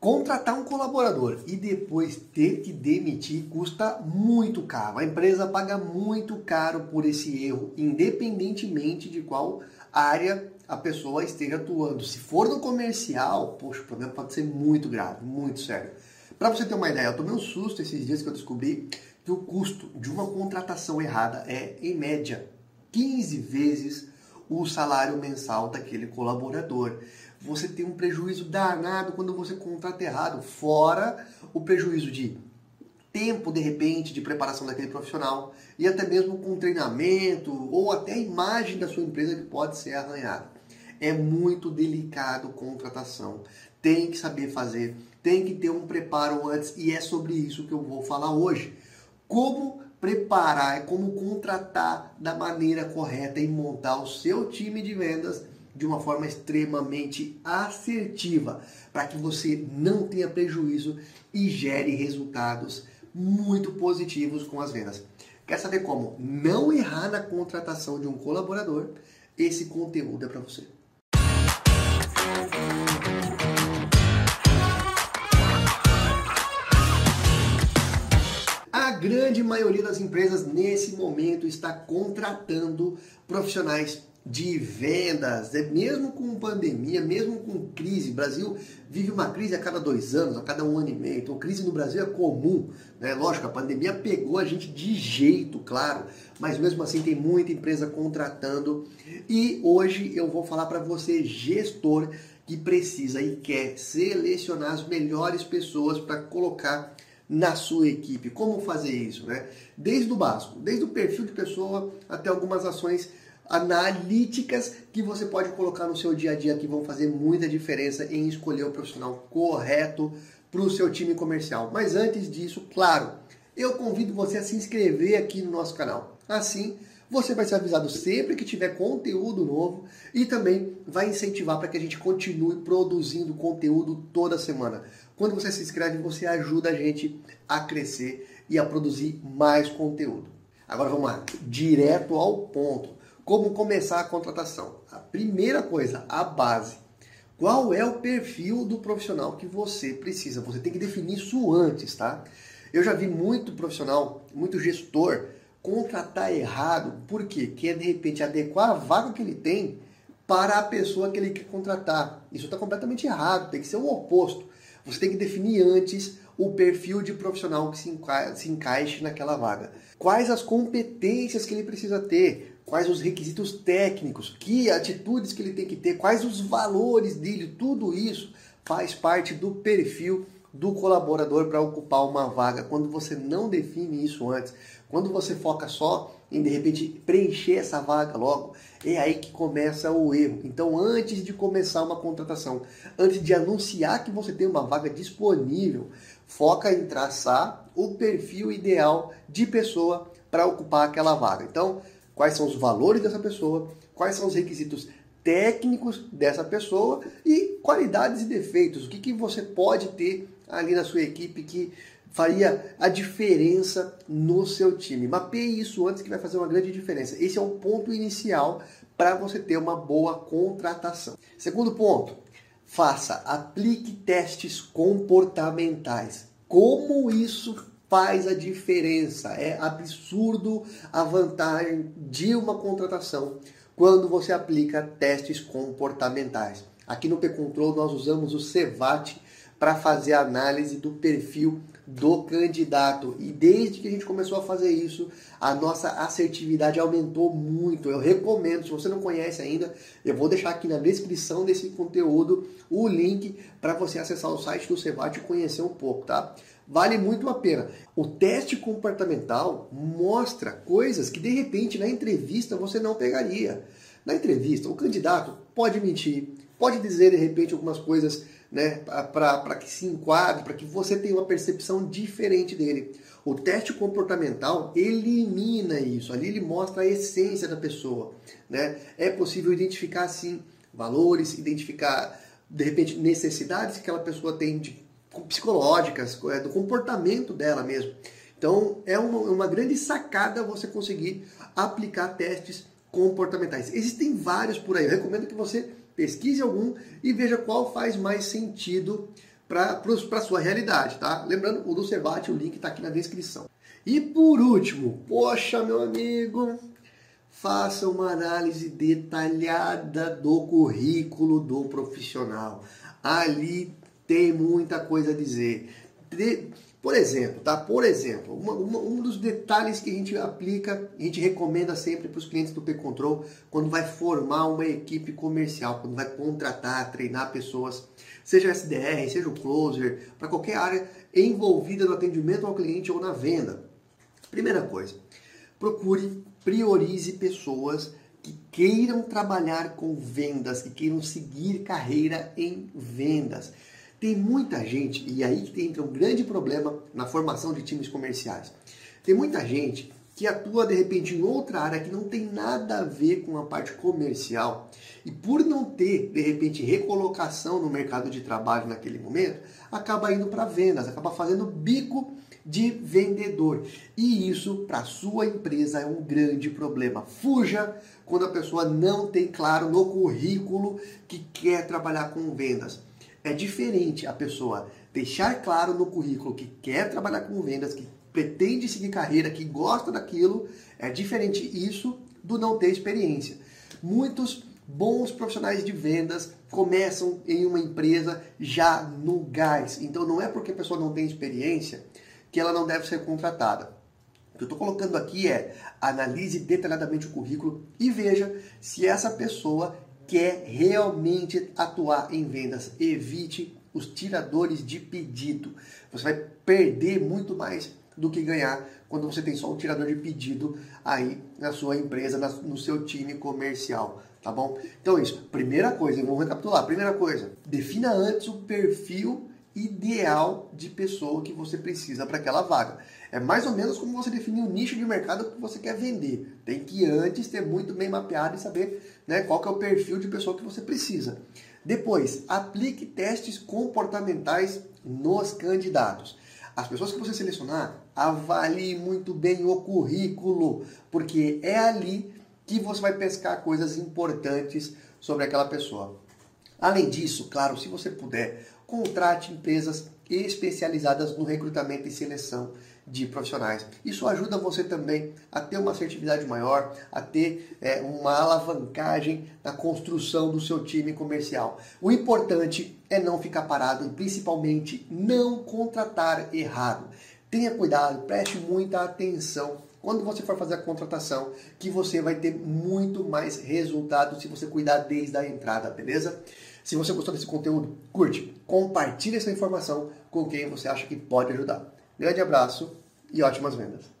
Contratar um colaborador e depois ter que demitir custa muito caro. A empresa paga muito caro por esse erro, independentemente de qual área a pessoa esteja atuando. Se for no comercial, poxa, o problema pode ser muito grave, muito sério. Para você ter uma ideia, eu tomei um susto esses dias que eu descobri que o custo de uma contratação errada é, em média, 15 vezes o salário mensal daquele colaborador você tem um prejuízo danado quando você contrata errado, fora o prejuízo de tempo, de repente, de preparação daquele profissional e até mesmo com treinamento ou até a imagem da sua empresa que pode ser arranhada. É muito delicado contratação. Tem que saber fazer, tem que ter um preparo antes e é sobre isso que eu vou falar hoje. Como preparar, como contratar da maneira correta e montar o seu time de vendas de uma forma extremamente assertiva, para que você não tenha prejuízo e gere resultados muito positivos com as vendas. Quer saber como não errar na contratação de um colaborador? Esse conteúdo é para você. A grande maioria das empresas nesse momento está contratando profissionais de vendas, é mesmo com pandemia, mesmo com crise. O Brasil vive uma crise a cada dois anos, a cada um ano e meio. Então, crise no Brasil é comum. Né? Lógico, a pandemia pegou a gente de jeito, claro, mas mesmo assim tem muita empresa contratando. E hoje eu vou falar para você, gestor, que precisa e quer selecionar as melhores pessoas para colocar na sua equipe. Como fazer isso, né? Desde o básico, desde o perfil de pessoa até algumas ações analíticas que você pode colocar no seu dia a dia que vão fazer muita diferença em escolher o profissional correto para o seu time comercial. Mas antes disso, claro, eu convido você a se inscrever aqui no nosso canal. Assim, você vai ser avisado sempre que tiver conteúdo novo e também vai incentivar para que a gente continue produzindo conteúdo toda semana. Quando você se inscreve, você ajuda a gente a crescer e a produzir mais conteúdo. Agora vamos lá, direto ao ponto. Como começar a contratação? A primeira coisa, a base. Qual é o perfil do profissional que você precisa? Você tem que definir isso antes, tá? Eu já vi muito profissional, muito gestor contratar errado, por quê? Quer de repente adequar a vaga que ele tem para a pessoa que ele quer contratar. Isso está completamente errado, tem que ser o oposto. Você tem que definir antes o perfil de profissional que se, enca se encaixe naquela vaga. Quais as competências que ele precisa ter? Quais os requisitos técnicos, que atitudes que ele tem que ter, quais os valores dele, tudo isso faz parte do perfil do colaborador para ocupar uma vaga. Quando você não define isso antes, quando você foca só em de repente preencher essa vaga logo, é aí que começa o erro. Então, antes de começar uma contratação, antes de anunciar que você tem uma vaga disponível, foca em traçar o perfil ideal de pessoa para ocupar aquela vaga. Então, quais são os valores dessa pessoa, quais são os requisitos técnicos dessa pessoa e qualidades e defeitos. O que, que você pode ter ali na sua equipe que faria a diferença no seu time. Mapeie isso antes que vai fazer uma grande diferença. Esse é o ponto inicial para você ter uma boa contratação. Segundo ponto, faça, aplique testes comportamentais. Como isso faz a diferença. É absurdo a vantagem de uma contratação quando você aplica testes comportamentais. Aqui no P-Control nós usamos o CEVAT para fazer a análise do perfil do candidato. E desde que a gente começou a fazer isso, a nossa assertividade aumentou muito. Eu recomendo, se você não conhece ainda, eu vou deixar aqui na descrição desse conteúdo o link para você acessar o site do Cevat e conhecer um pouco, tá? Vale muito a pena. O teste comportamental mostra coisas que de repente na entrevista você não pegaria. Na entrevista, o candidato pode mentir, pode dizer de repente algumas coisas né, para que se enquadre, para que você tenha uma percepção diferente dele. O teste comportamental elimina isso, ali ele mostra a essência da pessoa. Né? É possível identificar, sim, valores, identificar, de repente, necessidades que aquela pessoa tem de, psicológicas, é, do comportamento dela mesmo. Então, é uma, uma grande sacada você conseguir aplicar testes comportamentais. Existem vários por aí. Eu recomendo que você pesquise algum e veja qual faz mais sentido para a sua realidade, tá? Lembrando, o do Cebate, o link está aqui na descrição. E por último, poxa, meu amigo, faça uma análise detalhada do currículo do profissional. Ali tem muita coisa a dizer. Por exemplo, tá? Por exemplo, uma, uma, um dos detalhes que a gente aplica, a gente recomenda sempre para os clientes do P-Control quando vai formar uma equipe comercial, quando vai contratar, treinar pessoas, seja SDR, seja o closer, para qualquer área envolvida no atendimento ao cliente ou na venda. Primeira coisa, procure, priorize pessoas que queiram trabalhar com vendas, que queiram seguir carreira em vendas. Tem muita gente, e aí que entra um grande problema na formação de times comerciais. Tem muita gente que atua de repente em outra área que não tem nada a ver com a parte comercial e por não ter de repente recolocação no mercado de trabalho naquele momento, acaba indo para vendas, acaba fazendo bico de vendedor. E isso para sua empresa é um grande problema. Fuja quando a pessoa não tem claro no currículo que quer trabalhar com vendas. É diferente a pessoa deixar claro no currículo que quer trabalhar com vendas, que pretende seguir carreira, que gosta daquilo. É diferente isso do não ter experiência. Muitos bons profissionais de vendas começam em uma empresa já no gás. Então não é porque a pessoa não tem experiência que ela não deve ser contratada. O que eu estou colocando aqui é analise detalhadamente o currículo e veja se essa pessoa quer realmente atuar em vendas. Evite os tiradores de pedido. Você vai perder muito mais do que ganhar quando você tem só um tirador de pedido aí na sua empresa, no seu time comercial, tá bom? Então isso, primeira coisa, vamos recapitular. Primeira coisa, defina antes o perfil ideal de pessoa que você precisa para aquela vaga. É mais ou menos como você definir o um nicho de mercado que você quer vender. Tem que antes ter muito bem mapeado e saber né, qual que é o perfil de pessoa que você precisa. Depois, aplique testes comportamentais nos candidatos. As pessoas que você selecionar, avalie muito bem o currículo, porque é ali que você vai pescar coisas importantes sobre aquela pessoa. Além disso, claro, se você puder, contrate empresas especializadas no recrutamento e seleção de profissionais. Isso ajuda você também a ter uma assertividade maior, a ter é, uma alavancagem na construção do seu time comercial. O importante é não ficar parado e principalmente não contratar errado. Tenha cuidado, preste muita atenção quando você for fazer a contratação, que você vai ter muito mais resultado se você cuidar desde a entrada, beleza? Se você gostou desse conteúdo, curte, compartilhe essa informação com quem você acha que pode ajudar. Grande abraço e ótimas vendas!